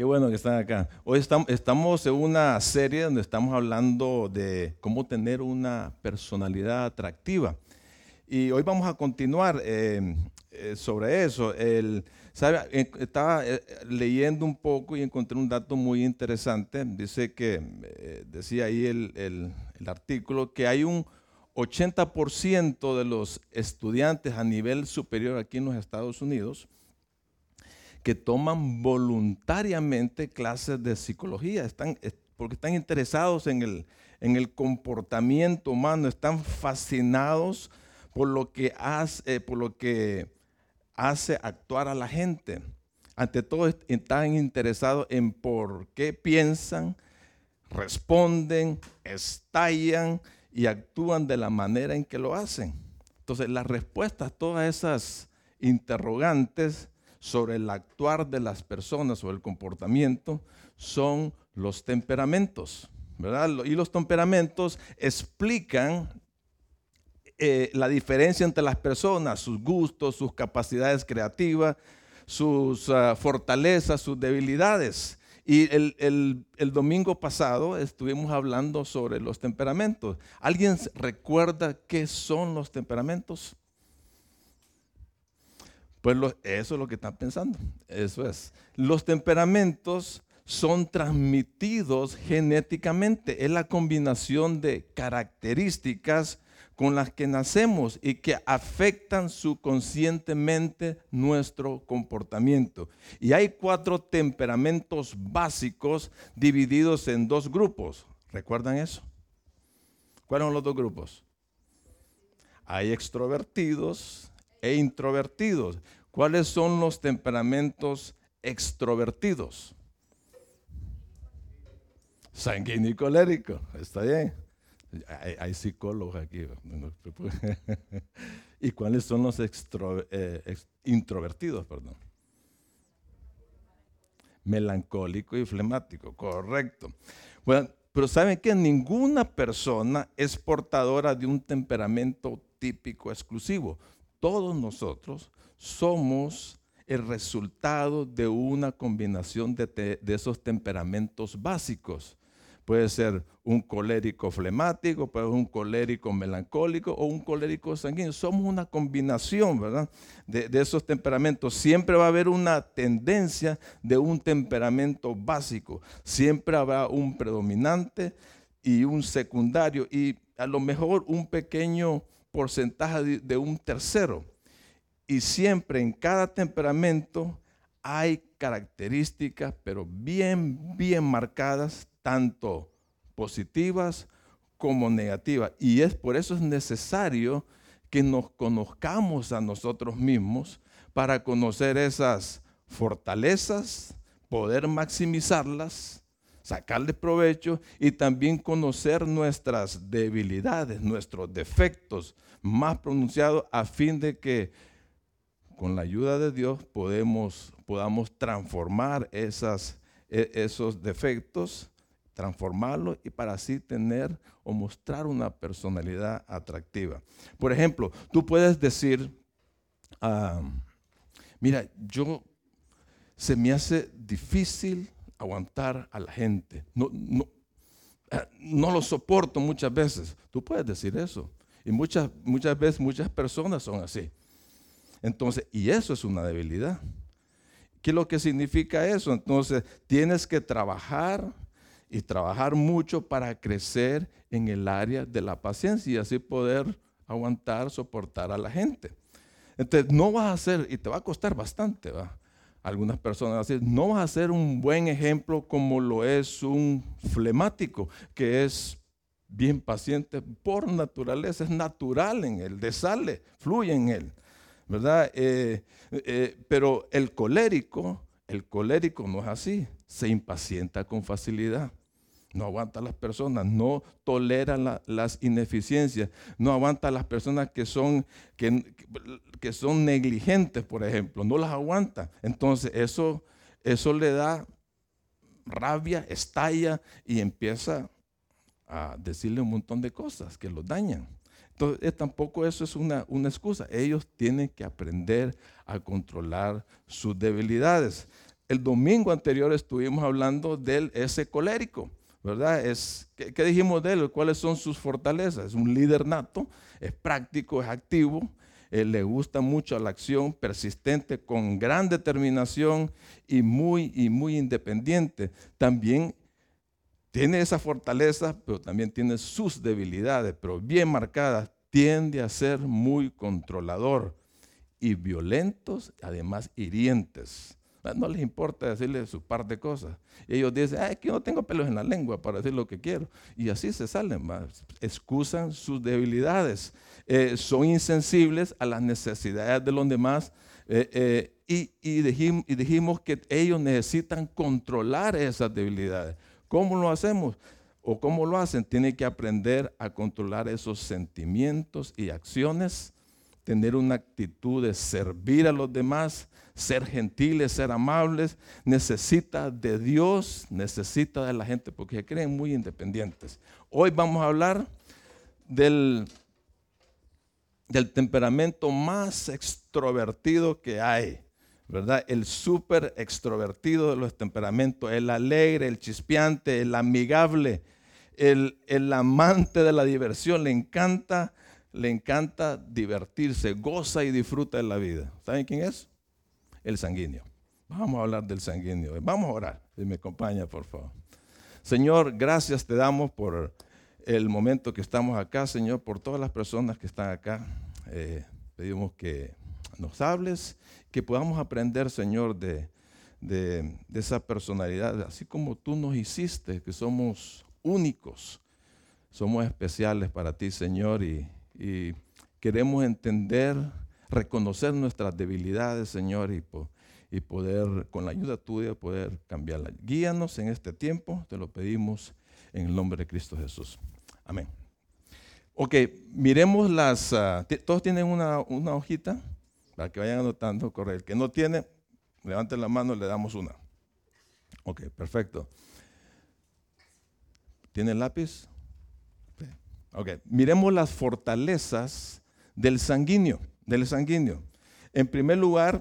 Qué bueno que están acá. Hoy estamos en una serie donde estamos hablando de cómo tener una personalidad atractiva. Y hoy vamos a continuar eh, eh, sobre eso. El. Estaba eh, leyendo un poco y encontré un dato muy interesante. Dice que, decía ahí el, el artículo, que hay un 80% de los estudiantes a nivel superior aquí en los Estados Unidos que toman voluntariamente clases de psicología, están, porque están interesados en el, en el comportamiento humano, están fascinados por lo, que hace, eh, por lo que hace actuar a la gente. Ante todo, están interesados en por qué piensan, responden, estallan y actúan de la manera en que lo hacen. Entonces, las respuestas a todas esas interrogantes sobre el actuar de las personas o el comportamiento son los temperamentos. ¿verdad? Y los temperamentos explican eh, la diferencia entre las personas, sus gustos, sus capacidades creativas, sus ah, fortalezas, sus debilidades. Y el, domingo pasado estuvimos hablando sobre los temperamentos. ¿Alguien recuerda qué son los temperamentos? Pues eso es lo que están pensando. Eso es. Los temperamentos son transmitidos genéticamente. Es la combinación de características con las que nacemos y que afectan subconscientemente nuestro comportamiento. Y hay cuatro temperamentos básicos divididos en dos grupos. ¿Recuerdan eso? ¿Cuáles son los dos grupos? Hay extrovertidos e introvertidos. ¿Cuáles son los temperamentos extrovertidos? Sanguíneo y colérico. Está bien. Hay, psicólogos aquí. ¿Y cuáles son los eh, introvertidos? Perdón. Melancólico y flemático, correcto. Bueno, pero saben que ninguna persona es portadora de un temperamento típico exclusivo. Todos nosotros somos el resultado de una combinación de esos temperamentos básicos. Puede ser un colérico flemático, puede ser un colérico melancólico o un colérico sanguíneo. Somos una combinación, ¿verdad? De, esos temperamentos. Siempre va a haber una tendencia de un temperamento básico. Siempre habrá un predominante y un secundario y a lo mejor un pequeño porcentaje de, un tercero. Y siempre en cada temperamento hay características, pero bien, bien marcadas, tanto positivas como negativas. Y es por eso es necesario que nos conozcamos a nosotros mismos para conocer esas fortalezas, poder maximizarlas, sacarle provecho y también conocer nuestras debilidades, nuestros defectos más pronunciados a fin de que con la ayuda de Dios podamos transformar esas, e, esos defectos transformarlo y para así tener o mostrar una personalidad atractiva. Por ejemplo, tú puedes decir, ah, mira, yo se me hace difícil aguantar a la gente. No, no, ah, no lo soporto muchas veces. Tú puedes decir eso. Y muchas, muchas veces muchas personas son así. Entonces, y eso es una debilidad. ¿Qué es lo que significa eso? Entonces, tienes que trabajar y trabajar mucho para crecer en el área de la paciencia y así poder aguantar, soportar a la gente. Entonces, no vas a ser, y te va a costar bastante, ¿va? Algunas personas dicen, no vas a ser un buen ejemplo como lo es un flemático, que es bien paciente por naturaleza, es natural en él, desale, fluye en él, ¿verdad? Eh, eh, pero el colérico, el colérico no es así, se impacienta con facilidad no aguanta a las personas, no tolera las ineficiencias, no aguanta a las personas que son, que, que, son negligentes, por ejemplo, no las aguanta. Entonces eso, eso le da rabia, estalla y empieza a decirle un montón de cosas que los dañan. Entonces tampoco eso es una, una excusa. Ellos tienen que aprender a controlar sus debilidades. el domingo anterior estuvimos hablando del ese colérico, ¿verdad? Es, ¿qué, dijimos de él? ¿Cuáles son sus fortalezas? Es un líder nato, es práctico, es activo, le gusta mucho la acción, persistente, con gran determinación y muy, y muy independiente. También tiene esa fortaleza, pero también tiene sus debilidades, pero bien marcadas. Tiende a ser muy controlador y violentos, además hirientes. No les importa decirle su par de cosas. ellos dicen, es que no tengo pelos en la lengua para decir lo que quiero. Y así se salen, más. excusan sus debilidades. Eh, son insensibles a las necesidades de los demás. Eh, eh, y, y, dijimos, y dijimos que ellos necesitan controlar esas debilidades. ¿Cómo lo hacemos? ¿O cómo lo hacen? Tienen que aprender a controlar esos sentimientos y acciones, tener una actitud de servir a los demás, ser gentiles, ser amables, necesita de Dios, necesita de la gente, porque se creen muy independientes. Hoy vamos a hablar del, del temperamento más extrovertido que hay, ¿verdad? El súper extrovertido de los temperamentos, el alegre, el chispeante, el amigable, el, el amante de la diversión, le encanta, le encanta divertirse, goza y disfruta de la vida. ¿Saben quién es? el sanguíneo. Vamos a hablar del sanguíneo. Vamos a orar. Si me acompaña, por favor. Señor, gracias te damos por el momento que estamos acá, Señor, por todas las personas que están acá. Eh, pedimos que nos hables, que podamos aprender, Señor, de, de, esa personalidad, así como tú nos hiciste, que somos únicos, somos especiales para ti, Señor, y, y queremos entender reconocer nuestras debilidades, Señor, y, y poder, con la ayuda tuya, poder cambiarla. Guíanos en este tiempo, te lo pedimos en el nombre de Cristo Jesús. Amén. Ok, miremos las, ah, todos tienen una, una, hojita para que vayan anotando, corre. El que no tiene, levante la mano, le damos una. Ok, perfecto. ¿Tiene lápiz? Ok, miremos las fortalezas del sanguíneo del sanguíneo. En primer lugar,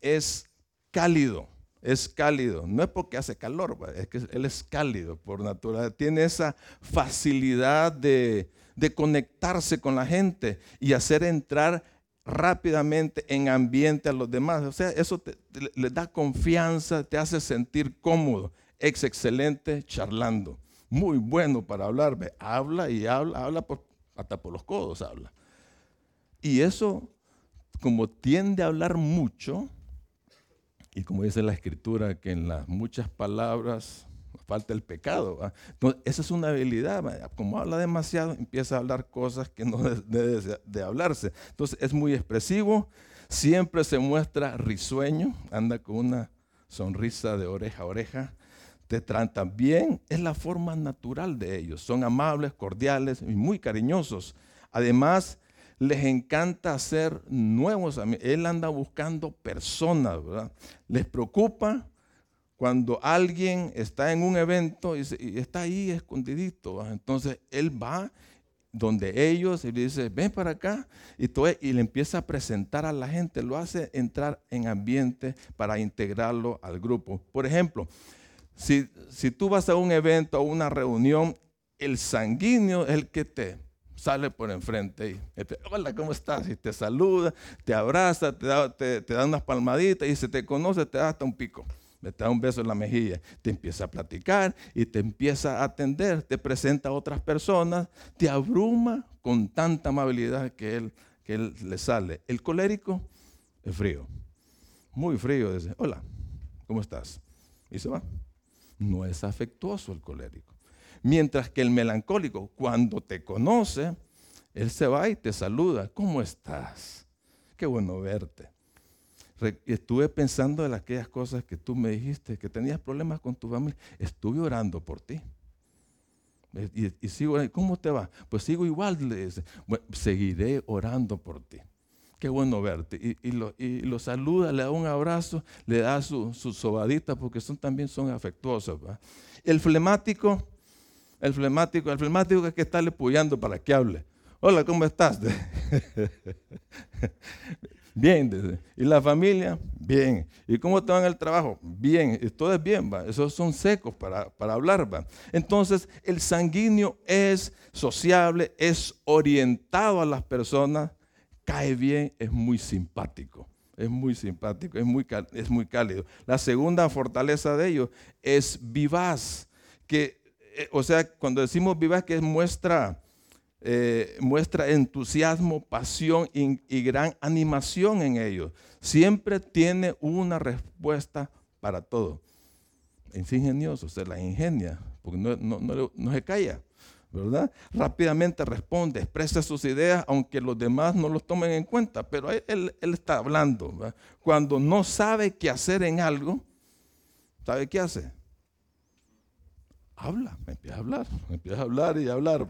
es cálido, es cálido. No es porque hace calor, es que él es cálido por naturaleza. Tiene esa facilidad de, conectarse con la gente y hacer entrar rápidamente en ambiente a los demás. O sea, eso le da confianza, te hace sentir cómodo. Ex excelente charlando. Muy bueno para hablar. Habla y habla, habla hasta por los codos habla. Y eso como tiende a hablar mucho, y como dice la escritura, que en las muchas palabras falta el pecado. Entonces, esa es una habilidad. Como habla demasiado, empieza a hablar cosas que no debe de hablarse. Entonces, es muy expresivo, siempre se muestra risueño, anda con una sonrisa de oreja a oreja, te tratan bien, es la forma natural de ellos. Son amables, cordiales y muy cariñosos. Además, les encanta hacer nuevos amigos. Él anda buscando personas, ¿verdad? Les preocupa cuando alguien está en un evento y, está ahí escondidito. Entonces él va donde ellos y le dice, ven para acá, y, y le empieza a presentar a la gente, lo hace entrar en ambiente para integrarlo al grupo. Por ejemplo, si, tú vas a un evento o una reunión, el sanguíneo es el que te sale por enfrente y hola, ¿cómo estás? Y te saluda, te abraza, te da, te, unas palmaditas y si te conoce te da hasta un pico. te da un beso en la mejilla, te empieza a platicar y te empieza a atender, te presenta a otras personas, te abruma con tanta amabilidad que que él le sale. El colérico es frío, muy frío, dice, hola, ¿cómo estás? Y se va. No es afectuoso el colérico. Mientras que el melancólico, cuando te conoce, él se va y te saluda. ¿Cómo estás? Qué bueno verte. Estuve pensando en aquellas cosas que tú me dijiste, que tenías problemas con tu familia. Estuve orando por ti. Y, sigo, ¿cómo te va? Pues sigo igual, le dice. seguiré orando por ti. Qué bueno verte. Y, lo, saluda, le da un abrazo, le da su, su sobadita, porque son, también son afectuosos. El flemático, el flemático, el flemático es que estarle puyando para que hable. Hola, ¿cómo estás? Bien. ¿Y la familia? Bien. ¿Y cómo te va en el trabajo? Bien. Y todo es bien, va. Esos son secos para, para hablar, va. Entonces, el sanguíneo es sociable, es orientado a las personas, cae bien, es muy simpático. Es muy simpático, es muy, es muy cálido. La segunda fortaleza de ellos es vivaz, que, eh, o sea, cuando decimos vivaz, que muestra, eh, muestra entusiasmo, pasión y, gran animación en ellos. Siempre tiene una respuesta para todo. Es ingenioso, se la ingenia, porque no, no se calla. ¿Verdad? Rápidamente responde, expresa sus ideas, aunque los demás no los tomen en cuenta, pero él, está hablando. Cuando no sabe qué hacer en algo, ¿sabe qué hace? Habla, empieza a hablar, empieza a hablar y a hablar.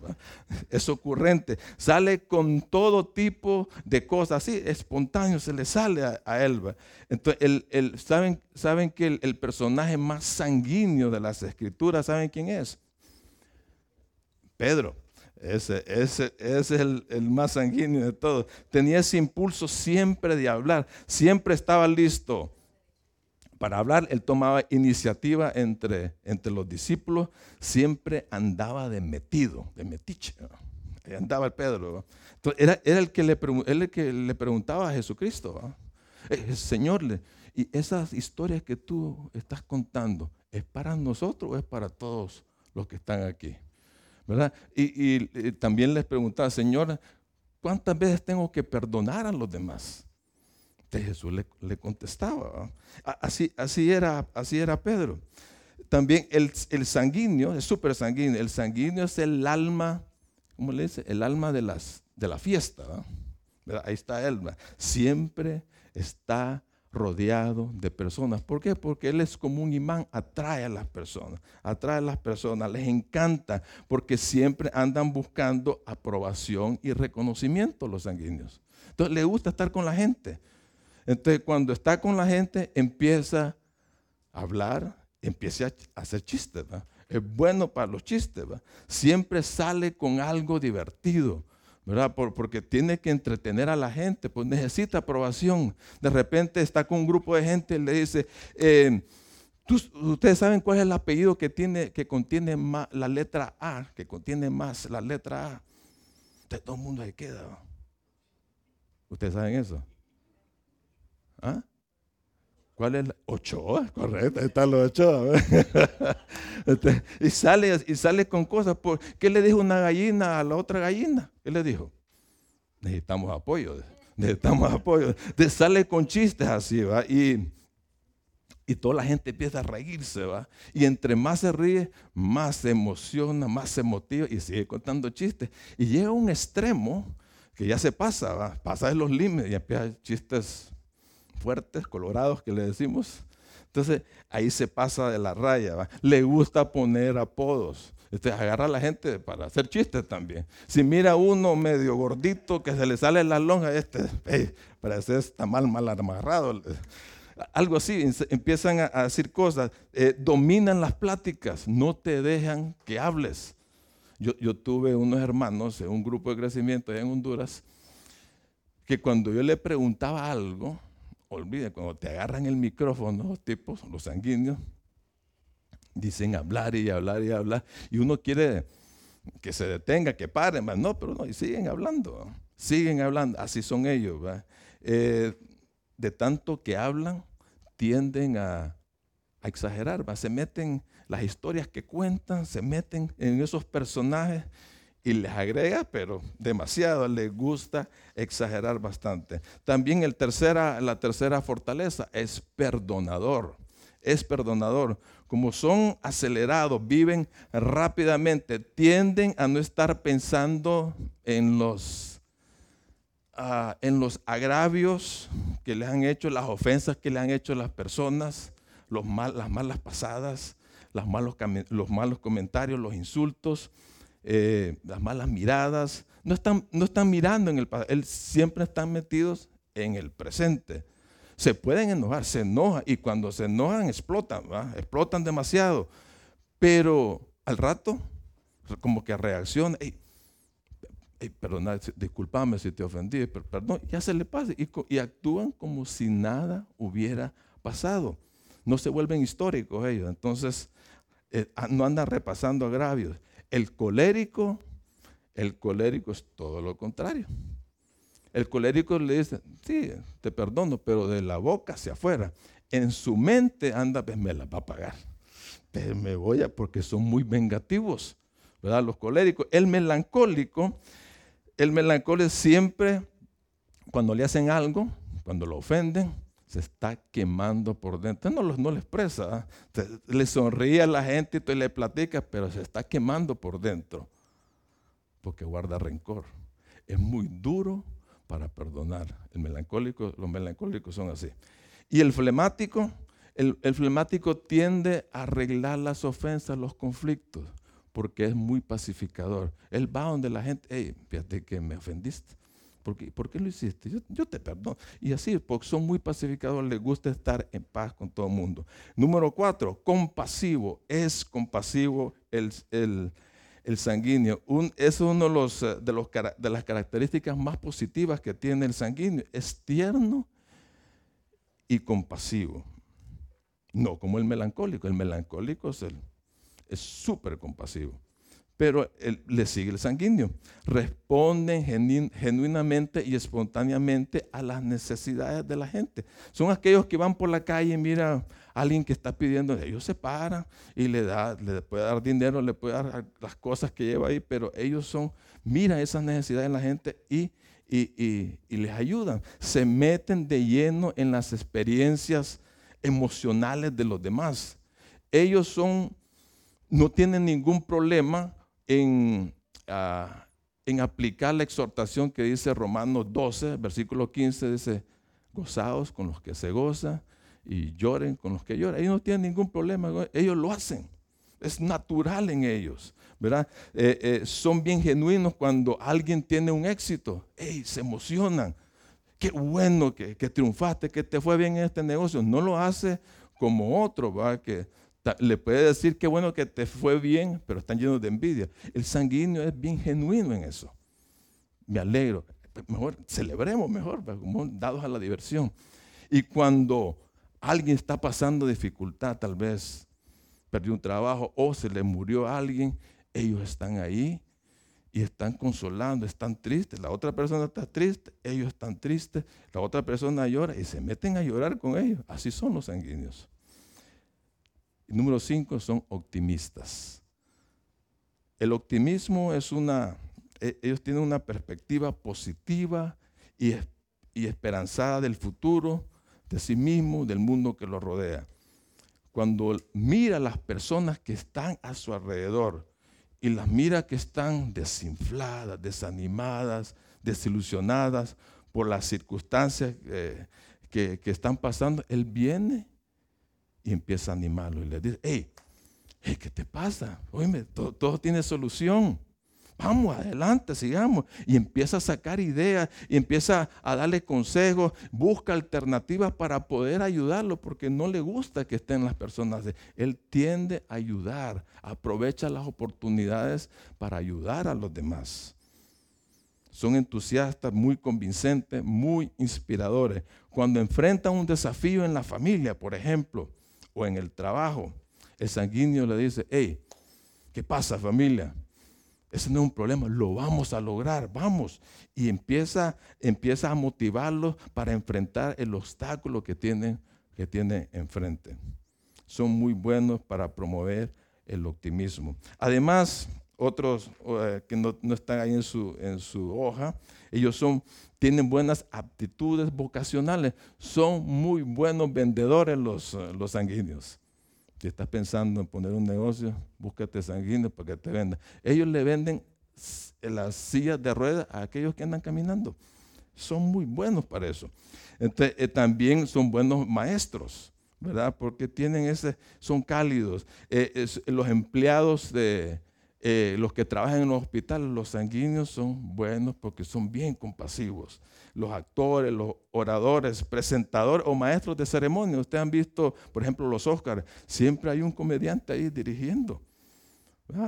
Es ocurrente, sale con todo tipo de cosas, así, espontáneo, se le sale a, él. Entonces, ¿saben, saben que el personaje más sanguíneo de las escrituras, ¿saben quién es? Pedro. Ese, es el, más sanguíneo de todos. Tenía ese impulso siempre de hablar, siempre estaba listo para hablar. Él tomaba iniciativa entre, entre los discípulos, siempre andaba de metido, de metiche. andaba el Pedro. era, el que le, el que le preguntaba a Jesucristo, eh, Señor, y esas historias que tú estás contando, ¿es para nosotros o es para todos los que están aquí? Y, también les preguntaba, Señor, ¿cuántas veces tengo que perdonar a los demás? Entonces Jesús le, contestaba. Así, así, era, así era Pedro. También el, sanguíneo, es súper sanguíneo. El sanguíneo es el alma, ¿cómo le dice? El alma de la fiesta. Ahí está él. Siempre está rodeado de personas. ¿Por qué? Porque Él es como un imán, atrae a las personas, atrae a las personas, les encanta, porque siempre andan buscando aprobación y reconocimiento los sanguíneos. Entonces le gusta estar con la gente. Entonces cuando está con la gente empieza a hablar, empieza a hacer chistes. Es bueno para los chistes. Siempre sale con algo divertido ¿verdad? porque tiene que entretener a la gente, pues necesita aprobación. De repente está con un grupo de gente y le dice, eh, ustedes saben cuál es el apellido que, tiene, que contiene más, la letra A, que contiene más la letra A. Todo el mundo se queda. ¿Ustedes saben eso? ¿Ah? ¿Cuál es? La? Ochoa, correcto, ahí están los Ochoa. Este, y, sale, y sale con cosas. Por, ¿Qué le dijo una gallina a la otra gallina? ¿Qué le dijo? Necesitamos apoyo, necesitamos apoyo. De, sale con chistes así, ¿va? Y, y toda la gente empieza a reírse, ¿va? Y entre más se ríe, más se emociona, más se motiva y sigue contando chistes. Y llega un extremo que ya se pasa, ¿va? Pasa de los límites y empieza chistes fuertes, colorados que le decimos. Entonces ahí se pasa de la raya. Le gusta poner apodos. Este, agarra a la gente para hacer chistes también. Si mira uno medio gordito que se le sale la lonja, este parece está mal, mal amarrado. Algo así, empiezan a, decir cosas, eh, dominan las pláticas, no te dejan que hables. Yo, yo tuve unos hermanos en un grupo de crecimiento en Honduras que cuando yo le preguntaba algo, olvide, cuando te agarran el micrófono los tipos, los sanguíneos, dicen hablar y hablar y hablar, y uno quiere que se detenga, que paren, no, pero no, y siguen hablando, siguen hablando, así son ellos. Eh, de tanto que hablan, tienden a, a exagerar, se meten las historias que cuentan, se meten en esos personajes y les agrega, pero demasiado, les gusta exagerar bastante. También el tercera, la tercera fortaleza es perdonador, es perdonador. Como son acelerados, viven rápidamente, tienden a no estar pensando en los, ah, en los agravios que les han hecho, las ofensas que le han hecho las personas, los mal, las malas pasadas, los malos, los malos comentarios, los insultos eh, las malas miradas, no están, no están mirando en el pasado, siempre están metidos en el presente. Se pueden enojar, se enojan y cuando se enojan explotan, explotan demasiado. Pero al rato, como que reacciona, perdona, discúlpame si te ofendí, pero perdón, ya se le pasa. Y, actúan como si nada hubiera pasado. No se vuelven históricos ellos. Entonces, eh, ah, no andan repasando agravios. El colérico, el colérico es todo lo contrario. El colérico le dice, sí, te perdono, pero de la boca hacia afuera. En su mente anda, pues me la va a pagar. Pero me voy a, porque son muy vengativos, ¿verdad? Los coléricos. El melancólico el melancólico siempre, cuando le hacen algo, cuando lo ofenden, se está quemando por dentro. No, no le expresa, ¿eh? le sonríe a la gente y le platica, pero se está quemando por dentro, porque guarda rencor. Es muy duro para perdonar. El melancólico, los melancólicos son así. Y el flemático, el, el flemático tiende a arreglar las ofensas, los conflictos porque es muy pacificador. Él va donde la gente, hey, fíjate que me ofendiste. ¿Por qué, ¿Por qué lo hiciste? Yo, te perdono. Y así, porque son muy pacificadores, les gusta estar en paz con todo el mundo. Número cuatro, compasivo. Es compasivo el, sanguíneo. es uno de, los, eh, de, los, de las características más positivas que tiene el sanguíneo. Es tierno y compasivo. No como el melancólico. El melancólico es el es súper compasivo. Pero él, le sigue el sanguíneo. Responden genuinamente y espontáneamente a las necesidades de la gente. Son aquellos que van por la calle y miran a alguien que está pidiendo, ellos se paran y le, da, le puede dar dinero, le puede dar las cosas que lleva ahí, pero ellos son, miran esas necesidades de la gente y, y, y les ayudan. Se meten de lleno en las experiencias emocionales de los demás. Ellos son no tienen ningún problema en, ah, en aplicar la exhortación que dice Romanos 12, versículo 15, dice, gozados con los que se gozan y lloren con los que lloran. Ellos no tienen ningún problema, ellos lo hacen. Es natural en ellos, ¿verdad? Eh, eh, son bien genuinos cuando alguien tiene un éxito. ¡Ey! Se emocionan. Qué bueno que, que triunfaste, que te fue bien en este negocio. No lo hace como otro, ¿verdad? Que le puede decir que bueno que te fue bien, pero están llenos de envidia. El sanguíneo es bien genuino en eso. Me alegro. Mejor celebremos mejor, pues, como dados a la diversión. Y cuando alguien está pasando dificultad, tal vez perdió un trabajo o se le murió alguien, ellos están ahí y están consolando, están tristes. La otra persona está triste, ellos están tristes. La otra persona llora y se meten a llorar con ellos. Así son los sanguíneos. Y número cinco, son optimistas. El optimismo es una, e, ellos tienen una perspectiva positiva y, esperanzada del futuro, de sí mismo, del mundo que los rodea. Cuando mira a las personas que están a su alrededor y las mira que están desinfladas, desanimadas, desilusionadas por las circunstancias eh, que están pasando, Él viene y empieza a animarlo y le dice, hey, ¿qué te pasa? Oye, todo, tiene solución. Vamos, adelante, sigamos. Y empieza a sacar ideas y empieza a darle consejos, busca alternativas para poder ayudarlo porque no le gusta que estén las personas. Él tiende a ayudar, aprovecha las oportunidades para ayudar a los demás. Son entusiastas, muy convincentes, muy inspiradores. Cuando enfrentan un desafío en la familia, por ejemplo, o en el trabajo, el sanguíneo le dice, hey, ¿qué pasa familia? Ese no es un problema, lo vamos a lograr, vamos. Y empieza, empieza a motivarlos para enfrentar el obstáculo que tienen, que enfrente. Son muy buenos para promover el optimismo. Además, otros eh, que no, están ahí en su, en su hoja, ellos son, tienen buenas aptitudes vocacionales, son muy buenos vendedores los, eh, los sanguíneos. Si estás pensando en poner un negocio, búscate sanguíneos para que te vendan. Ellos le venden las sillas de ruedas a aquellos que andan caminando. Son muy buenos para eso. Entonces, eh, también son buenos maestros, ¿verdad? Porque tienen ese, son cálidos. los empleados de, eh, los que trabajan en los hospitales, los sanguíneos, son buenos porque son bien compasivos. Los actores, los oradores, presentadores o maestros de ceremonia. Ustedes han visto, por ejemplo, los Oscars. Siempre hay un comediante ahí dirigiendo.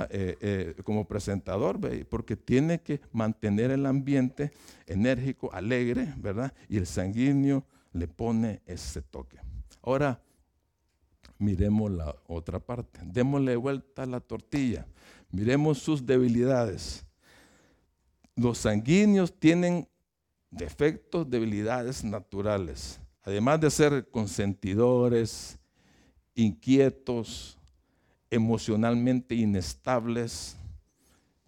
eh, eh, como presentador, porque tiene que mantener el ambiente enérgico, alegre, ¿verdad? Y el sanguíneo le pone ese toque. Ahora, miremos la otra parte. Démosle vuelta a la tortilla. Miremos sus debilidades. Los sanguíneos tienen defectos, debilidades naturales. Además de ser consentidores, inquietos, emocionalmente inestables,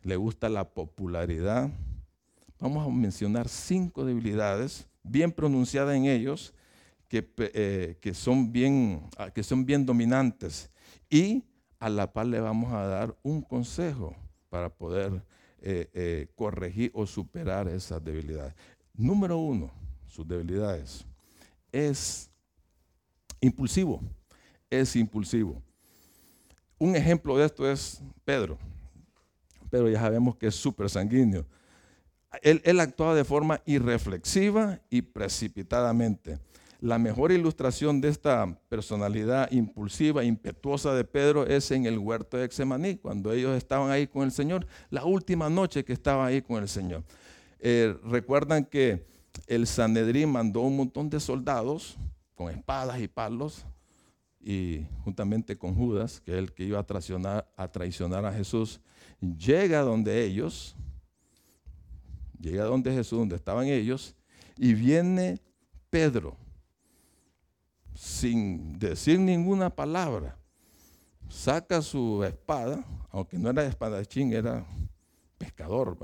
le gusta la popularidad. Vamos a mencionar cinco debilidades bien pronunciadas en ellos que, eh, son bien, ah, que son bien dominantes. Y a la par le vamos a dar un consejo para poder eh, eh, corregir o superar esas debilidades. Número uno, sus debilidades. Es impulsivo, es impulsivo. Un ejemplo de esto es Pedro. Pedro ya sabemos que es súper sanguíneo. Él, él actuaba de forma irreflexiva y precipitadamente. La mejor ilustración de esta personalidad impulsiva, impetuosa de Pedro es en el huerto de Exemaní, cuando ellos estaban ahí con el Señor, la última noche que estaba ahí con el Señor. Eh, recuerdan que el Sanedrín mandó un montón de soldados con espadas y palos y juntamente con Judas, que es el que iba a traicionar, a traicionar a Jesús, llega donde ellos, llega donde Jesús, donde estaban ellos, y viene Pedro, sin decir ninguna palabra, saca su espada, aunque no era espadachín, era pescador.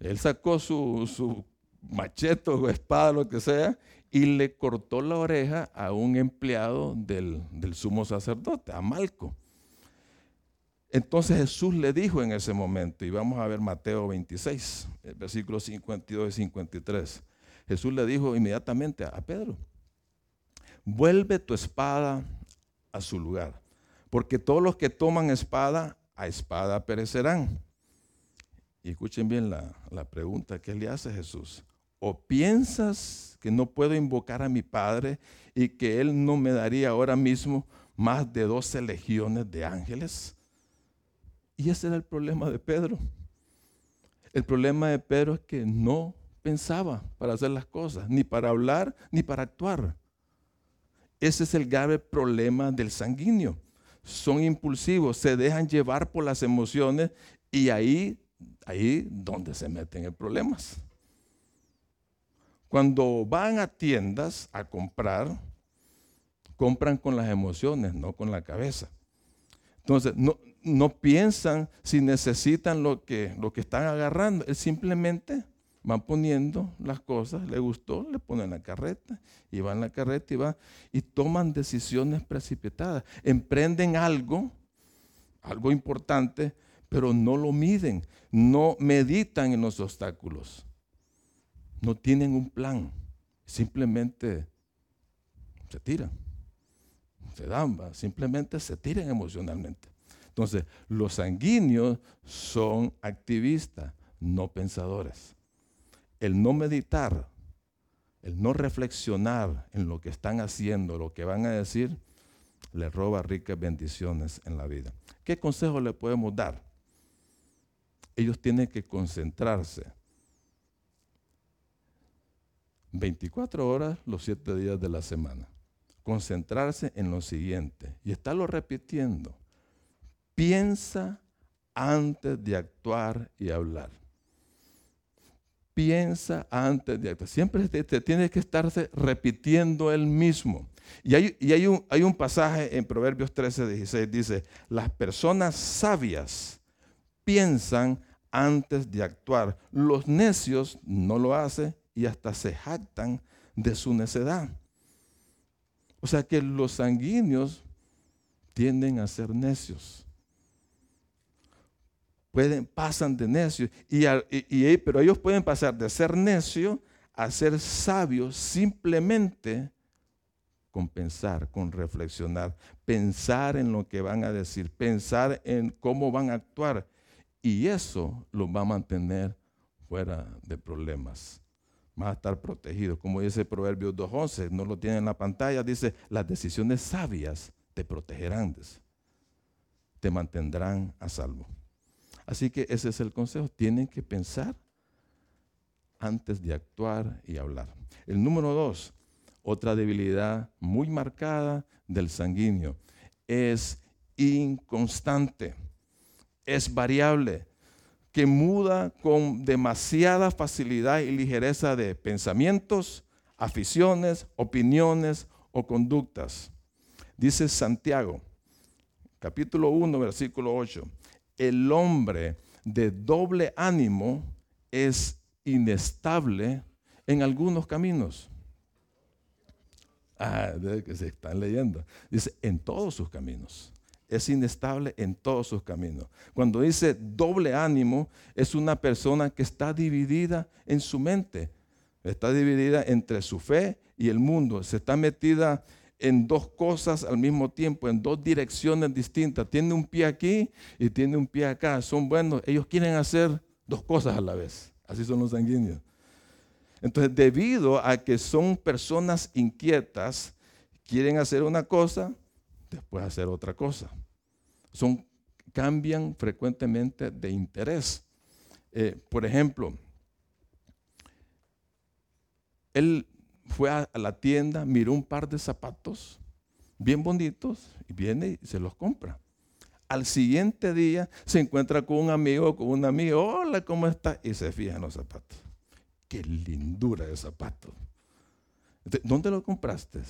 Él sacó su, su machete o espada, lo que sea, y le cortó la oreja a un empleado del, sumo sacerdote, a Malco. Entonces Jesús le dijo en ese momento, y vamos a ver Mateo 26, versículos 52 y 53. Jesús le dijo inmediatamente a Pedro, vuelve tu espada a su lugar, porque todos los que toman espada, a espada perecerán. Y escuchen bien la, la pregunta que le hace Jesús. ¿O piensas que no puedo invocar a mi Padre y que Él no me daría ahora mismo más de 12 legiones de ángeles? Y ese era el problema de Pedro. El problema de Pedro es que no pensaba para hacer las cosas, ni para hablar, ni para actuar. Ese es el grave problema del sanguíneo. Son impulsivos, se dejan llevar por las emociones y ahí, ahí donde se meten en problemas. Cuando van a tiendas a comprar, compran con las emociones, no con la cabeza. Entonces, no, no piensan si necesitan lo que, lo que están agarrando. Él simplemente van poniendo las cosas, le gustó, le ponen la carreta y van la carreta y van y toman decisiones precipitadas. Emprenden algo, algo importante, pero no lo miden, no meditan en los obstáculos no tienen un plan, simplemente se tiran, se dan, simplemente se tiran emocionalmente. Entonces, los sanguíneos son activistas, no pensadores. El no meditar, el no reflexionar en lo que están haciendo, lo que van a decir, le roba ricas bendiciones en la vida. ¿Qué consejo le podemos dar? Ellos tienen que concentrarse 24 horas los 7 días de la semana. Concentrarse en lo siguiente y estarlo repitiendo. Piensa antes de actuar y hablar. Piensa antes de actuar. Siempre te, tienes que estarse repitiendo el mismo. Y, hay, hay, un, hay un pasaje en Proverbios 13, 16, dice, las personas sabias piensan antes de actuar. Los necios no lo hacen y hasta se jactan de su necedad. O sea que los sanguíneos tienden a ser necios. Pueden, pasan de necios, y, pero ellos pueden pasar de ser necios a ser sabios simplemente con pensar, con reflexionar, pensar en lo que van a decir, pensar en cómo van a actuar. Y eso los va a mantener fuera de problemas va a estar protegido. Como dice Proverbios 2.11, no lo tiene en la pantalla, dice, las decisiones sabias te protegerán. te mantendrán a salvo. Así que ese es el consejo. Tienen que pensar antes de actuar y hablar. El número dos, otra debilidad muy marcada del sanguíneo, es inconstante, es variable, que muda con demasiada facilidad y ligereza de pensamientos, aficiones, opiniones o conductas. Dice Santiago, capítulo 1, versículo 8, el hombre de doble ánimo es inestable en algunos caminos. Ah, que se están leyendo. Dice, en todos sus caminos. Es inestable en todos sus caminos. Cuando dice doble ánimo, es una persona que está dividida en su mente. Está dividida entre su fe y el mundo. Se está metida en dos cosas al mismo tiempo, en dos direcciones distintas. Tiene un pie aquí y tiene un pie acá. Son buenos. Ellos quieren hacer dos cosas a la vez. Así son los sanguíneos. Entonces, debido a que son personas inquietas, quieren hacer una cosa, después hacer otra cosa. Son, cambian frecuentemente de interés. Eh, por ejemplo, él fue a, la tienda, miró un par de zapatos bien bonitos y viene y se los compra. Al siguiente día se encuentra con un amigo, con una amiga, hola, ¿cómo está? Y se fija en los zapatos. Qué lindura de zapatos. ¿Dónde lo compraste?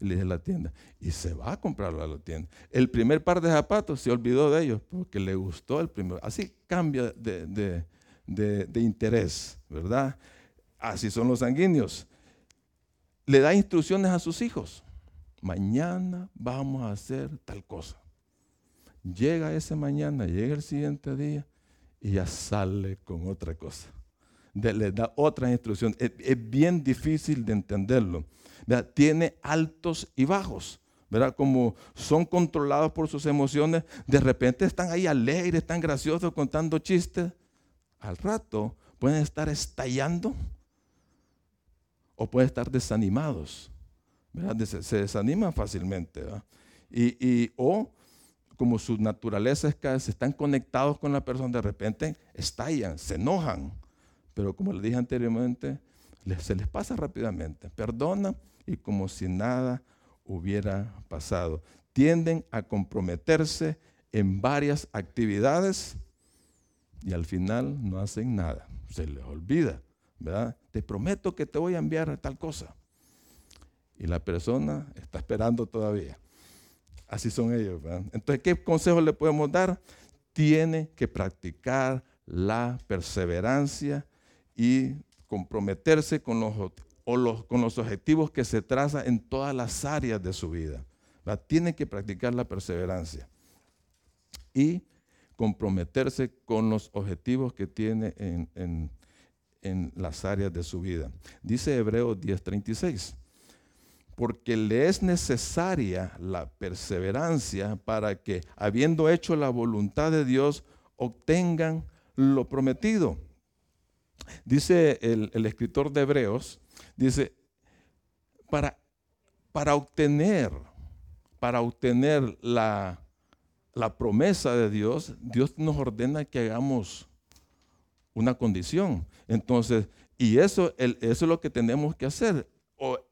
Le dije la tienda. Y se va a comprarlo a la tienda. El primer par de zapatos se olvidó de ellos porque le gustó el primero. Así cambia de, de interés, ¿verdad? Así son los sanguíneos. Le da instrucciones a sus hijos. Mañana vamos a hacer tal cosa. Llega ese mañana, llega el siguiente día y ya sale con otra cosa. le da otra instrucción. Es, bien difícil de entenderlo. Tiene altos y bajos. Como son controlados por sus emociones, de repente están ahí alegres, están graciosos, contando chistes. Al rato pueden estar estallando o pueden estar desanimados. Se, desaniman fácilmente. Y, o como su naturaleza es que se están conectados con la persona, de repente estallan, se enojan. Pero como les dije anteriormente, se les pasa rápidamente. Perdona y como si nada hubiera pasado. Tienden a comprometerse en varias actividades y al final no hacen nada. Se les olvida, ¿verdad? Te prometo que te voy a enviar tal cosa. Y la persona está esperando todavía. Así son ellos. Entonces, ¿qué consejo le podemos dar? Tiene que practicar la perseverancia y comprometerse con los, con los objetivos que se traza en todas las áreas de su vida. Tiene que practicar la perseverancia y comprometerse con los objetivos que tiene en, en las áreas de su vida. Dice Hebreos 10:36 porque le es necesaria la perseverancia para que, habiendo hecho la voluntad de Dios, obtengan lo prometido. Dice el, escritor de Hebreos, dice, para, para obtener, para obtener la, la promesa de Dios, Dios nos ordena que hagamos una condición. Entonces, y eso, eso es lo que tenemos que hacer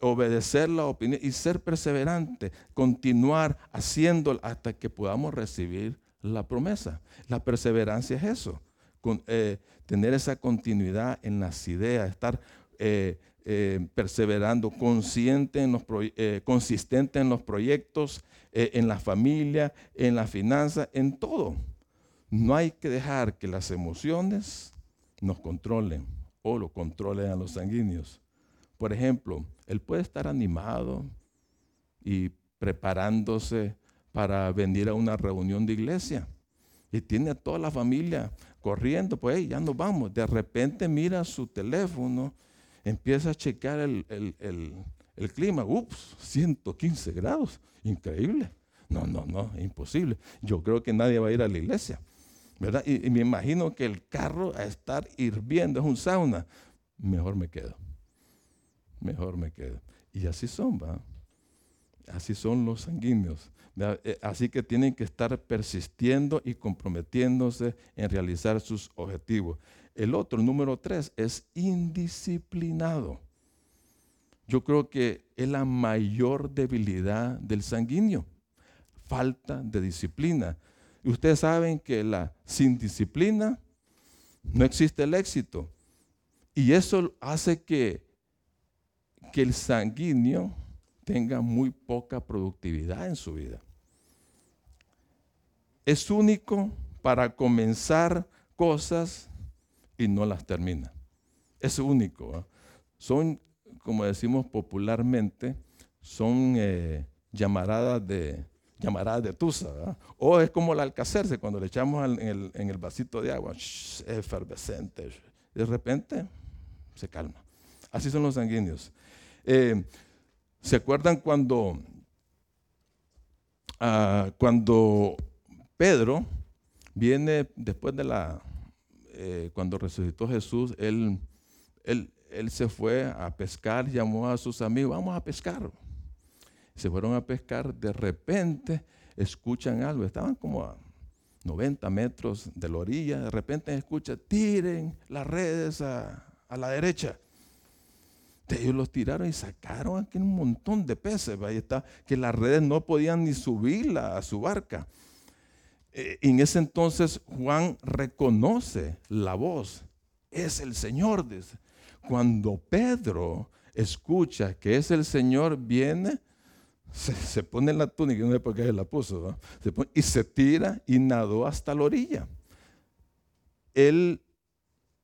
obedecer la opinión y ser perseverante, continuar haciéndolo hasta que podamos recibir la promesa. La perseverancia es eso, eh, tener esa continuidad en las ideas, estar eh, eh, perseverando, consciente en los consistente en los proyectos, en la familia, en la finanza, en todo. No hay que dejar que las emociones nos controlen o lo controlen a los sanguíneos. Por ejemplo, él puede estar animado y preparándose para venir a una reunión de iglesia. Y tiene a toda la familia corriendo, pues ya nos vamos. De repente mira su teléfono, empieza a checar el, clima. Ups, 115 grados, increíble. No, no, no, imposible. Yo creo que nadie va a ir a la iglesia. Y, me imagino que el carro a estar hirviendo es un sauna. Mejor me quedo mejor me quedo. Y así son, ¿va? Así son los sanguíneos. Eh, así que tienen que estar persistiendo y comprometiéndose en realizar sus objetivos. El otro, número tres, es indisciplinado. Yo creo que es la mayor debilidad del sanguíneo. Falta de disciplina. Ustedes saben que la, sin disciplina no existe el éxito. Y eso hace que, que el sanguíneo tenga muy poca productividad en su vida. Es único para comenzar cosas y no las termina. Es único. Son, como decimos popularmente, son eh, llamaradas de llamaradas de tusa. O es como el alcacerse cuando le echamos en, el, vasito de agua, es efervescente. De repente se calma. Así son los sanguíneos. Eh, ¿Se acuerdan cuando, ah, cuando Pedro viene después de la, eh, cuando resucitó Jesús, él, él, él, se fue a pescar, llamó a sus amigos, vamos a pescar. Se fueron a pescar, de repente escuchan algo, estaban como a 90 metros de la orilla, de repente escuchan, tiren las redes a, a la derecha. Ellos los tiraron y sacaron aquí un montón de peces. Ahí está, que las redes no podían ni subirla a su barca. Eh, en ese entonces Juan reconoce la voz. Es el Señor. Dice. Cuando Pedro escucha que es el Señor, viene, se, pone en la túnica, no sé por qué se la puso, y se tira y nadó hasta la orilla. Él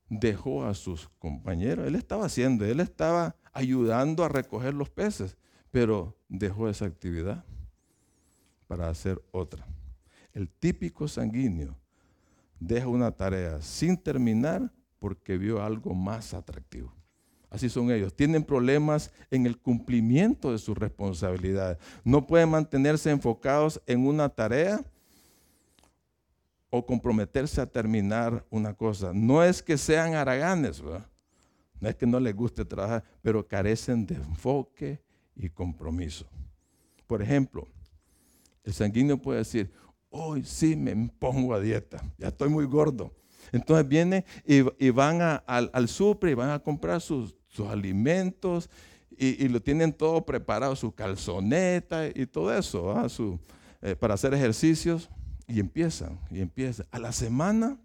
dejó a sus compañeros. Él estaba haciendo, él estaba ayudando a recoger los peces, pero dejó esa actividad para hacer otra. El típico sanguíneo deja una tarea sin terminar porque vio algo más atractivo. Así son ellos. Tienen problemas en el cumplimiento de sus responsabilidades. No pueden mantenerse enfocados en una tarea o comprometerse a terminar una cosa. No es que sean haraganes, no es que no les guste trabajar, pero carecen de enfoque y compromiso. Por ejemplo, el sanguíneo puede decir, hoy sí me pongo a dieta, ya estoy muy gordo. Entonces viene y, van al, al super y van a comprar sus, alimentos y, lo tienen todo preparado, su calzoneta y todo eso, eh, para hacer ejercicios. Y empiezan, y empiezan. A la semana,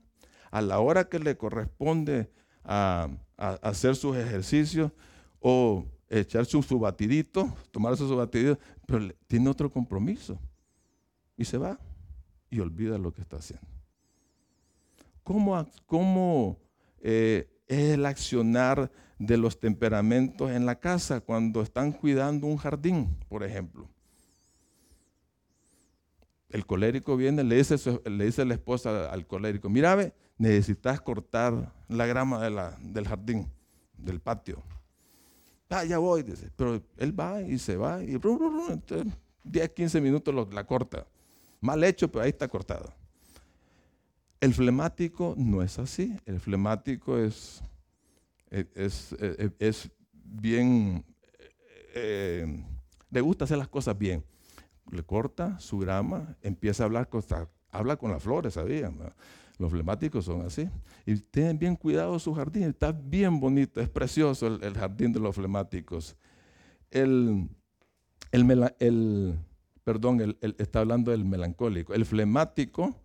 a la hora que le corresponde a, hacer sus ejercicios o echarse su batidito, tomarse su batidito, pero tiene otro compromiso. Y se va y olvida lo que está haciendo. ¿Cómo, cómo eh, es el accionar de los temperamentos en la casa cuando están cuidando un jardín, por ejemplo? el colérico viene, le dice, le dice la esposa al colérico, mira, ve, necesitas cortar la grama del jardín, del patio. Ah, ya voy, dice. Pero él va y se va y 10, 15 minutos la corta. Mal hecho, pero ahí está cortado. El flemático no es así. El flemático es, es, es, bien, eh, le gusta hacer las cosas bien le corta su grama, empieza a hablar con, habla con las flores, ¿sabían? Los flemáticos son así. Y tienen bien cuidado su jardín, está bien bonito, es precioso el, jardín de los flemáticos. El, el, perdón, el, está hablando del melancólico. El flemático,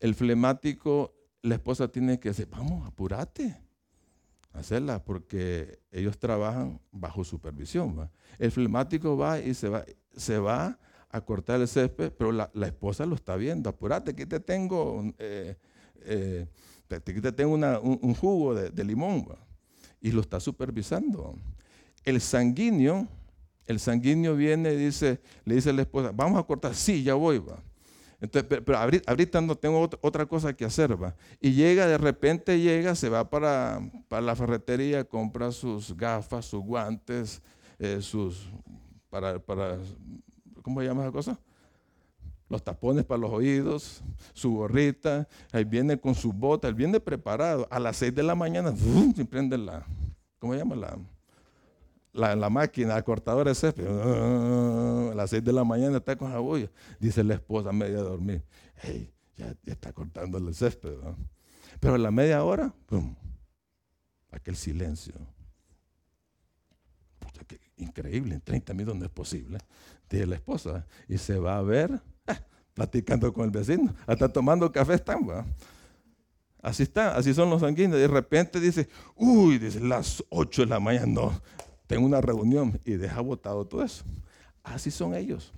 el flemático, la esposa tiene que decir, vamos, apúrate hacerla porque ellos trabajan bajo supervisión. El flemático va y se va, se va a cortar el césped, pero la, esposa lo está viendo. Apúrate, aquí te tengo, eh, eh, aquí te tengo un, jugo de, limón. Y lo está supervisando. El sanguíneo, el sanguíneo viene y dice, le dice a la esposa, vamos a cortar, sí, ya voy. Va. Entonces, pero, ahorita no tengo otra cosa que hacer. Va. Y llega, de repente llega, se va para, para la ferretería, compra sus gafas, sus guantes, eh, sus, para, para ¿cómo se llama esa cosa? Los tapones para los oídos, su gorrita, ahí viene con su bota, él viene preparado. A las 6 de la mañana, se prende la, ¿cómo se llama? La, la, máquina, la cortadora de césped, a las 6 de la mañana está con la Dice la esposa media de dormir, hey, ya, está cortando el césped. Pero a la media hora, ¡pum! aquel silencio. increíble, en 30 minutos no es posible. Dice la esposa, y se va a ver ah, platicando con el vecino, hasta tomando café están. Así está, así son los sanguíneos. De repente dice, uy, dice las 8 de la mañana, no, tengo una reunión y deja botado todo eso. Así son ellos.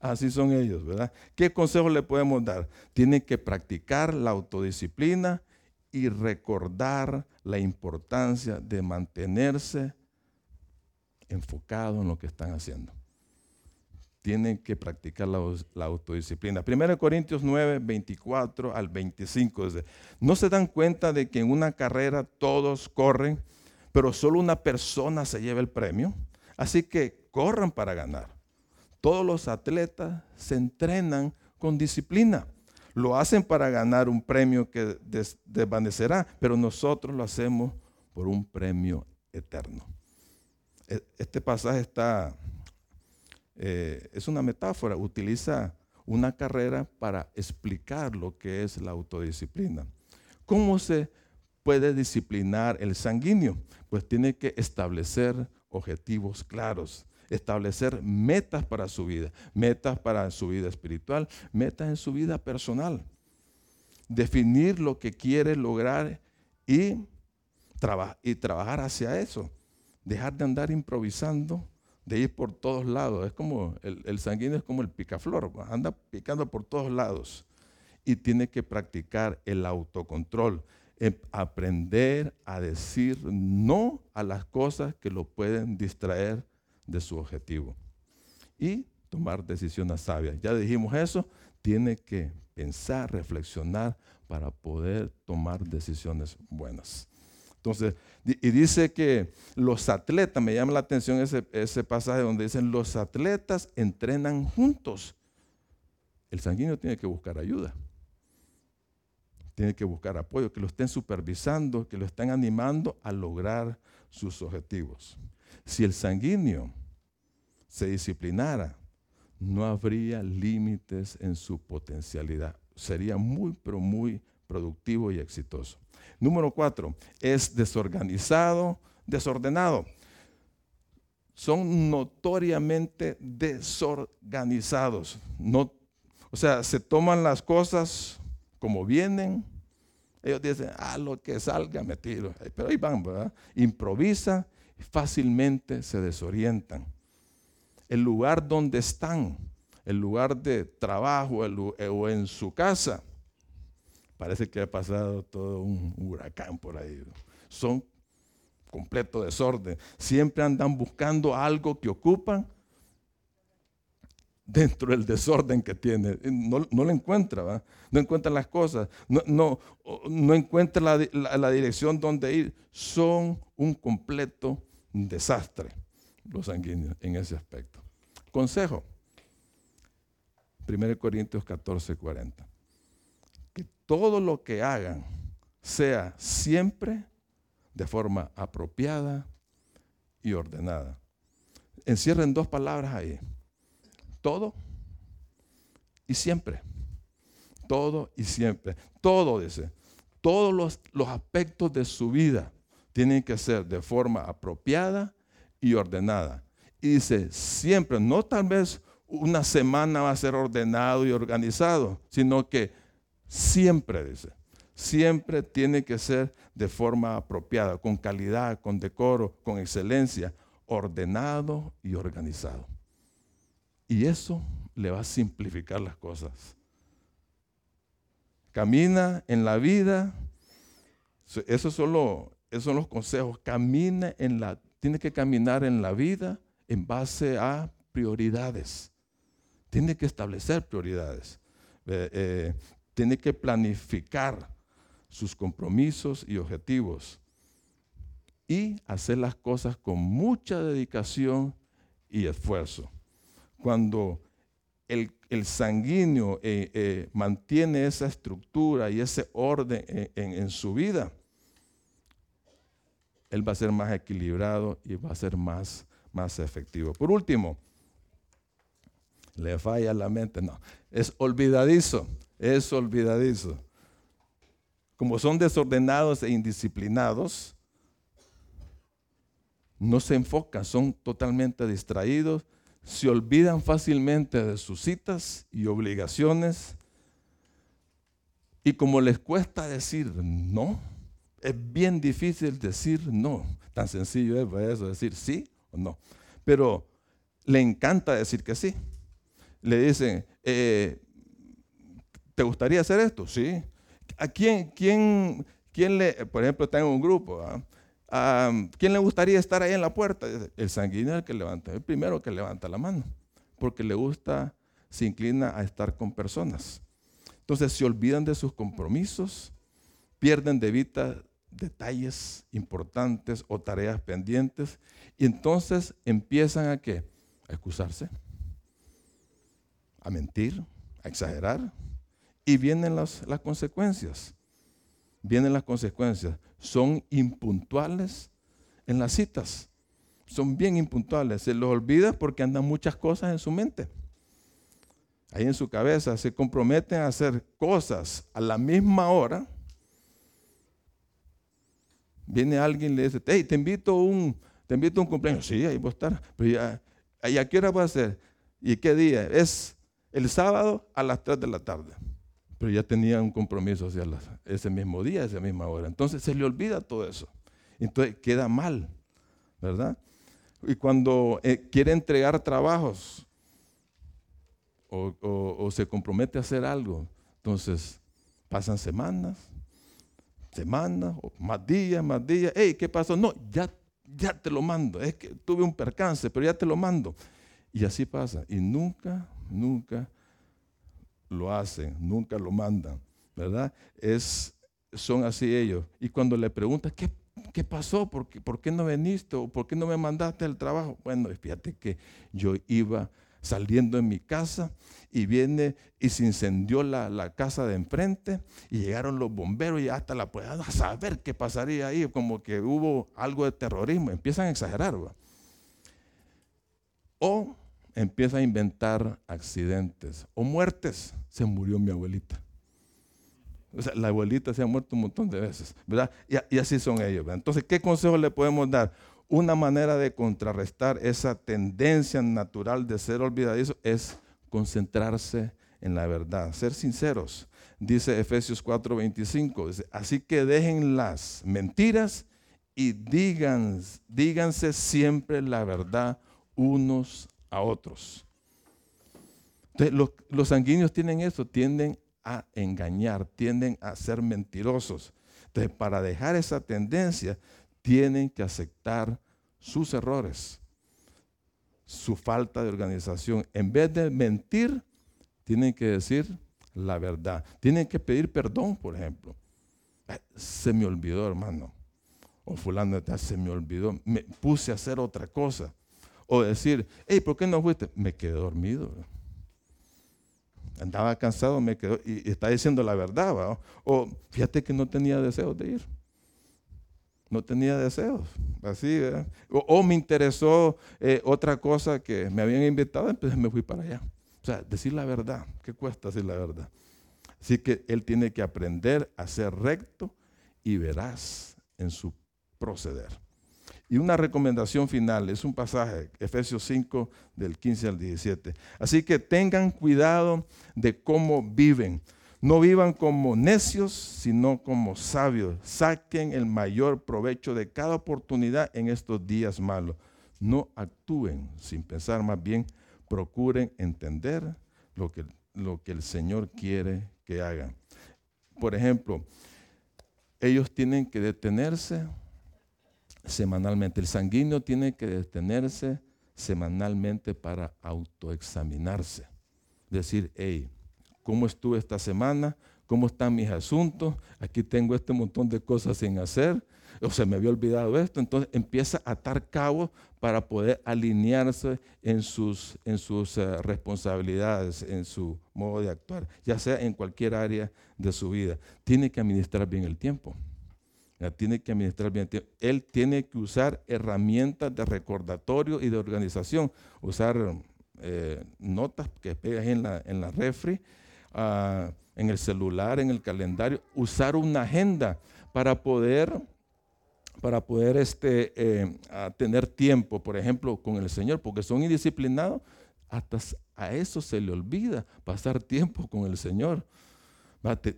Así son ellos, ¿verdad? ¿Qué consejo le podemos dar? Tienen que practicar la autodisciplina y recordar la importancia de mantenerse enfocado en lo que están haciendo. Tienen que practicar la, autodisciplina. 1 Corintios 9, 24 al 25 dice, ¿no se dan cuenta de que en una carrera todos corren? Pero solo una persona se lleva el premio. Así que corran para ganar. Todos los atletas se entrenan con disciplina. Lo hacen para ganar un premio que desvanecerá, pero nosotros lo hacemos por un premio eterno. E, este pasaje está, eh, es una metáfora, utiliza una carrera para explicar lo que es la autodisciplina. ¿Cómo se puede disciplinar el sanguíneo? Pues tiene que establecer objetivos claros, establecer metas para su vida, metas para su vida espiritual, metas en su vida personal. Definir lo que quiere lograr y, trabajar hacia eso. Dejar de andar improvisando, de ir por todos lados. Es como el, el sanguíneo es como el picaflor, anda picando por todos lados. Y tiene que practicar el autocontrol, aprender a decir no a las cosas que lo pueden distraer de su objetivo y tomar decisiones sabias. Ya dijimos eso, tiene que pensar, reflexionar para poder tomar decisiones buenas. Entonces, y dice que los atletas, me llama la atención ese, ese pasaje donde dicen los atletas entrenan juntos. El sanguíneo tiene que buscar ayuda tiene que buscar apoyo, que lo estén supervisando, que lo estén animando a lograr sus objetivos. Si el sanguíneo se disciplinara, no habría límites en su potencialidad. Sería muy, pero muy productivo y exitoso. Número cuatro, es desorganizado, desordenado. Son notoriamente desorganizados. No, o sea, se toman las cosas como vienen. Ellos dicen, ah, lo que salga me tiro. Pero ahí van, ¿verdad? Improvisa, fácilmente se desorientan. El lugar donde están, el lugar de trabajo eh, o en su casa, parece que ha pasado todo un huracán por ahí. Son completo desorden. Siempre andan buscando algo que ocupan dentro del desorden que tiene. No, lo encuentra, no encuentra las cosas, no, no, no encuentra la, dirección donde ir. Son un completo desastre los sanguíneos en ese aspecto. Consejo. 1 Corintios 14, 40. Que todo lo que hagan sea siempre de forma apropiada y ordenada. Encierren dos palabras ahí todo y siempre. Todo y siempre. Todo, dice. Todos los, aspectos de su vida tienen que ser de forma apropiada y ordenada. Y dice, siempre, no tal vez una semana va a ser ordenado y organizado, sino que siempre, dice, siempre tiene que ser de forma apropiada, con calidad, con decoro, con excelencia, ordenado y organizado. Y eso le va a simplificar las cosas. Camina en la vida. Esos son, los consejos. Camina en la, tiene que caminar en la vida en base a prioridades. Tiene que establecer prioridades. Eh, tiene que planificar sus compromisos y objetivos. Y hacer las cosas con mucha dedicación y esfuerzo cuando el, sanguíneo eh, eh, mantiene esa estructura y ese orden en, su vida, él va a ser más equilibrado y va a ser más, más efectivo. Por último, le falla la mente, no, es olvidadizo, es olvidadizo. Como son desordenados e indisciplinados, no se enfocan, son totalmente distraídos, se olvidan fácilmente de sus citas y obligaciones. Y como les cuesta decir no, es bien difícil decir no. Tan sencillo es eso, decir sí o no. Pero le encanta decir que sí. Le dicen, eh, ¿te gustaría hacer esto? Sí. ¿A quién, quién, quién le, por ejemplo, está en un grupo? ¿ah? ¿Quién le gustaría estar ahí en la puerta? El sanguíneo el que levanta, el primero que levanta la mano, porque le gusta, se inclina a estar con personas. Entonces se olvidan de sus compromisos, pierden de vista detalles importantes o tareas pendientes y entonces empiezan a qué? A excusarse, a mentir, a exagerar y vienen las, las consecuencias. Vienen las consecuencias son impuntuales en las citas. Son bien impuntuales. Se los olvida porque andan muchas cosas en su mente. Ahí en su cabeza se comprometen a hacer cosas a la misma hora. Viene alguien y le dice, hey, te invito un, te invito un cumpleaños. Sí, ahí voy a estar. Pero ya, ¿a qué hora va a ser? ¿Y qué día? Es el sábado a las 3 de la tarde pero ya tenía un compromiso hacia ese mismo día, esa misma hora. Entonces se le olvida todo eso. Entonces queda mal, ¿verdad? Y cuando eh, quiere entregar trabajos o, se compromete a hacer algo, entonces pasan semanas, semanas, más días, más días. Hey, ¿qué pasó? No, ya, ya te lo mando. Es que tuve un percance, pero ya te lo mando. Y así pasa. Y nunca, nunca lo hacen, nunca lo mandan, ¿verdad? Es, son así ellos. Y cuando le preguntas, ¿qué, qué pasó? ¿Por qué, ¿Por qué no veniste? ¿O por qué no me mandaste el trabajo? Bueno, fíjate que yo iba saliendo en mi casa y viene y se incendió la, casa de enfrente y llegaron los bomberos y hasta la puedan saber qué pasaría ahí, como que hubo algo de terrorismo, empiezan a exagerar. O empieza a inventar accidentes o muertes. Se murió mi abuelita. O sea, la abuelita se ha muerto un montón de veces, ¿verdad? Y, así son ellos. Entonces, ¿qué consejo le podemos dar? Una manera de contrarrestar esa tendencia natural de ser olvidadizo es concentrarse en la verdad, ser sinceros. Dice Efesios 4:25, así que dejen las mentiras y digan, díganse siempre la verdad unos a otros. Entonces, los, sanguíneos tienen eso, tienden a engañar, tienden a ser mentirosos. Entonces, para dejar esa tendencia, tienen que aceptar sus errores, su falta de organización. En vez de mentir, tienen que decir la verdad. Tienen que pedir perdón, por ejemplo. Se me olvidó, hermano. O fulano, se me olvidó. Me puse a hacer otra cosa. O decir, hey, ¿por qué no fuiste? Me quedé dormido. Andaba cansado, me quedó, y, está diciendo la verdad, O fíjate que no tenía deseos de ir. No tenía deseos, así, o, me interesó eh, otra cosa que me habían invitado, entonces me fui para allá. O sea, decir la verdad, ¿qué cuesta decir la verdad? Así que él tiene que aprender a ser recto y verás en su proceder. Y una recomendación final, es un pasaje, Efesios 5 del 15 al 17. Así que tengan cuidado de cómo viven. No vivan como necios, sino como sabios. Saquen el mayor provecho de cada oportunidad en estos días malos. No actúen sin pensar, más bien procuren entender lo que, lo que el Señor quiere que hagan. Por ejemplo, ellos tienen que detenerse semanalmente. El sanguíneo tiene que detenerse semanalmente para autoexaminarse. Decir, hey, ¿cómo estuve esta semana? ¿Cómo están mis asuntos? Aquí tengo este montón de cosas sin hacer. O se me había olvidado esto. Entonces empieza a atar cabos para poder alinearse en sus, en sus eh, responsabilidades, en su modo de actuar, ya sea en cualquier área de su vida. Tiene que administrar bien el tiempo. Tiene que administrar bien. Él tiene que usar herramientas de recordatorio y de organización, usar eh, notas que pegas en la, en la refri, ah, en el celular, en el calendario, usar una agenda para poder para poder este, eh, tener tiempo, por ejemplo, con el Señor, porque son indisciplinados, hasta a eso se le olvida pasar tiempo con el Señor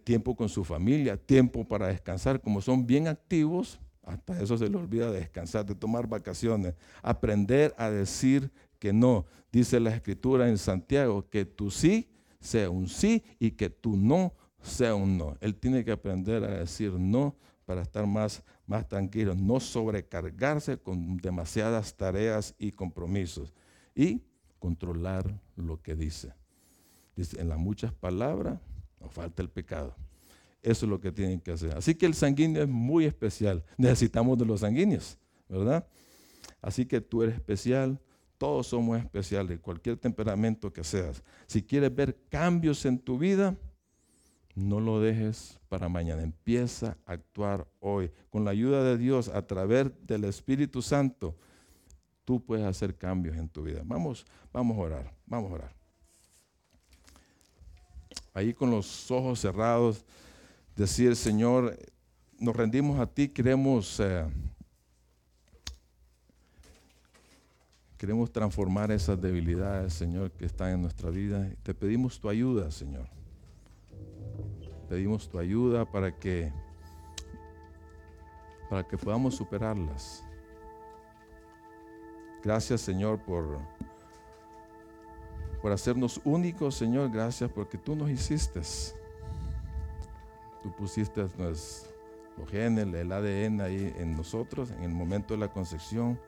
tiempo con su familia, tiempo para descansar, como son bien activos, hasta eso se les olvida de descansar, de tomar vacaciones, aprender a decir que no. Dice la escritura en Santiago que tu sí sea un sí y que tu no sea un no. Él tiene que aprender a decir no para estar más, más tranquilo, no sobrecargarse con demasiadas tareas y compromisos y controlar lo que dice. Dice, en las muchas palabras nos falta el pecado. Eso es lo que tienen que hacer. Así que el sanguíneo es muy especial. Necesitamos de los sanguíneos, ¿verdad? Así que tú eres especial, todos somos especiales, cualquier temperamento que seas. Si quieres ver cambios en tu vida, no lo dejes para mañana. Empieza a actuar hoy. Con la ayuda de Dios, a través del Espíritu Santo, tú puedes hacer cambios en tu vida. Vamos, vamos a orar, vamos a orar ahí con los ojos cerrados, decir, Señor, nos rendimos a ti, queremos, eh, queremos transformar esas debilidades, Señor, que están en nuestra vida. Te pedimos tu ayuda, Señor. Pedimos tu ayuda para que, para que podamos superarlas. Gracias, Señor, por por hacernos únicos, Señor. Gracias porque tú nos hiciste. Tú pusiste los genes, el ADN ahí en nosotros en el momento de la concepción.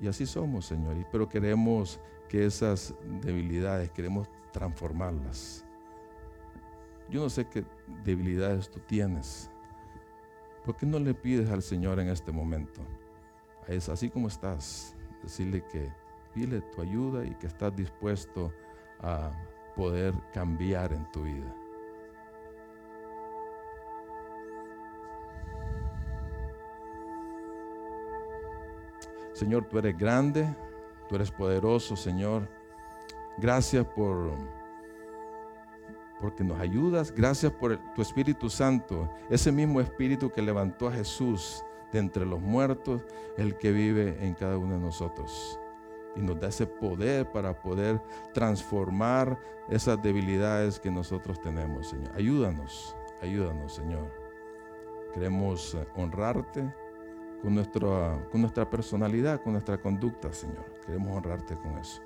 Y así somos, Señor. Pero queremos que esas debilidades, queremos transformarlas. Yo no sé qué debilidades tú tienes. ¿Por qué no le pides al Señor en este momento? Es así como estás. Decirle que pide tu ayuda y que estás dispuesto a poder cambiar en tu vida. Señor, tú eres grande, tú eres poderoso, Señor. Gracias por porque nos ayudas, gracias por tu Espíritu Santo, ese mismo Espíritu que levantó a Jesús de entre los muertos, el que vive en cada uno de nosotros y nos da ese poder para poder transformar esas debilidades que nosotros tenemos, Señor. Ayúdanos, ayúdanos, Señor. Queremos eh, honrarte con, nuestra, con nuestra personalidad, con nuestra conducta, Señor. Queremos honrarte con eso.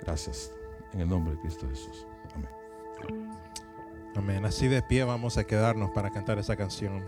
Gracias. En el nombre de Cristo Jesús. Amén. Amén. Así de pie vamos a quedarnos para cantar esa canción.